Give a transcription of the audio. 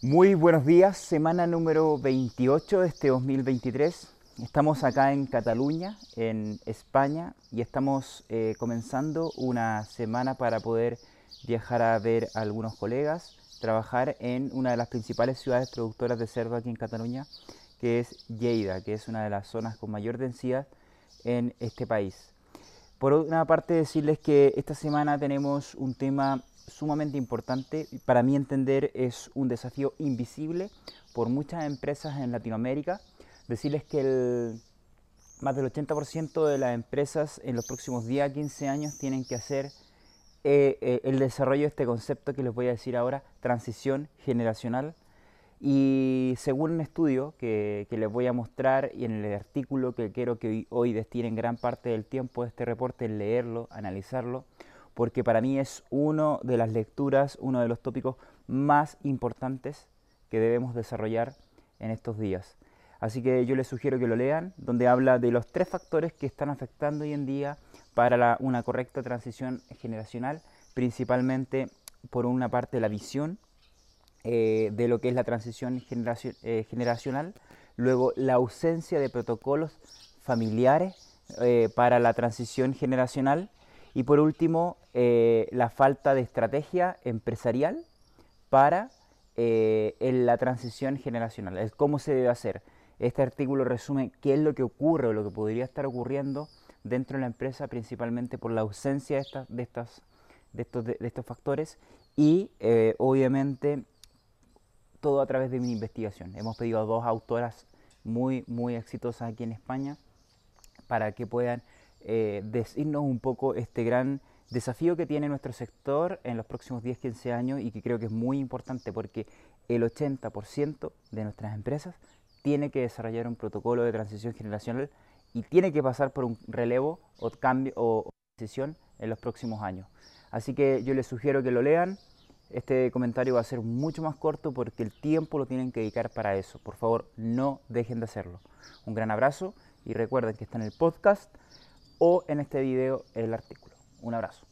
Muy buenos días, semana número 28 de este 2023. Estamos acá en Cataluña, en España, y estamos eh, comenzando una semana para poder viajar a ver a algunos colegas, trabajar en una de las principales ciudades productoras de cerdo aquí en Cataluña, que es Lleida, que es una de las zonas con mayor densidad en este país. Por una parte decirles que esta semana tenemos un tema sumamente importante, para mí entender es un desafío invisible por muchas empresas en Latinoamérica. Decirles que el, más del 80% de las empresas en los próximos 10 a 15 años tienen que hacer eh, eh, el desarrollo de este concepto que les voy a decir ahora, transición generacional. Y según un estudio que, les voy a mostrar y en el artículo que quiero que hoy, destinen gran parte del tiempo de este reporte leerlo, analizarlo, porque para mí es uno de las lecturas, uno de los tópicos más importantes que debemos desarrollar en estos días. Así que yo les sugiero que lo lean, donde habla de los tres factores que están afectando hoy en día para una correcta transición generacional, principalmente por una parte la visión eh, de lo que es la transición eh, generacional, luego la ausencia de protocolos familiares eh, para la transición generacional y por último la falta de estrategia empresarial para la transición generacional, cómo se debe hacer. Este artículo resume qué es lo que ocurre o lo que podría estar ocurriendo dentro de la empresa, principalmente por la ausencia de, estas, de, estos, de, estos factores y eh, obviamente todo a través de mi investigación. Hemos pedido a dos autoras muy, muy exitosas aquí en España para que puedan eh, decirnos un poco este gran desafío que tiene nuestro sector en los próximos 10-15 años y que creo que es muy importante porque el 80% de nuestras empresas tiene que desarrollar un protocolo de transición generacional y tiene que pasar por un relevo o cambio o decisión en los próximos años. Así que yo les sugiero que lo lean. Este comentario va a ser mucho más corto porque el tiempo lo tienen que dedicar para eso. Por favor, no dejen de hacerlo. Un gran abrazo y recuerden que está en el podcast o en este video el artículo. Un abrazo.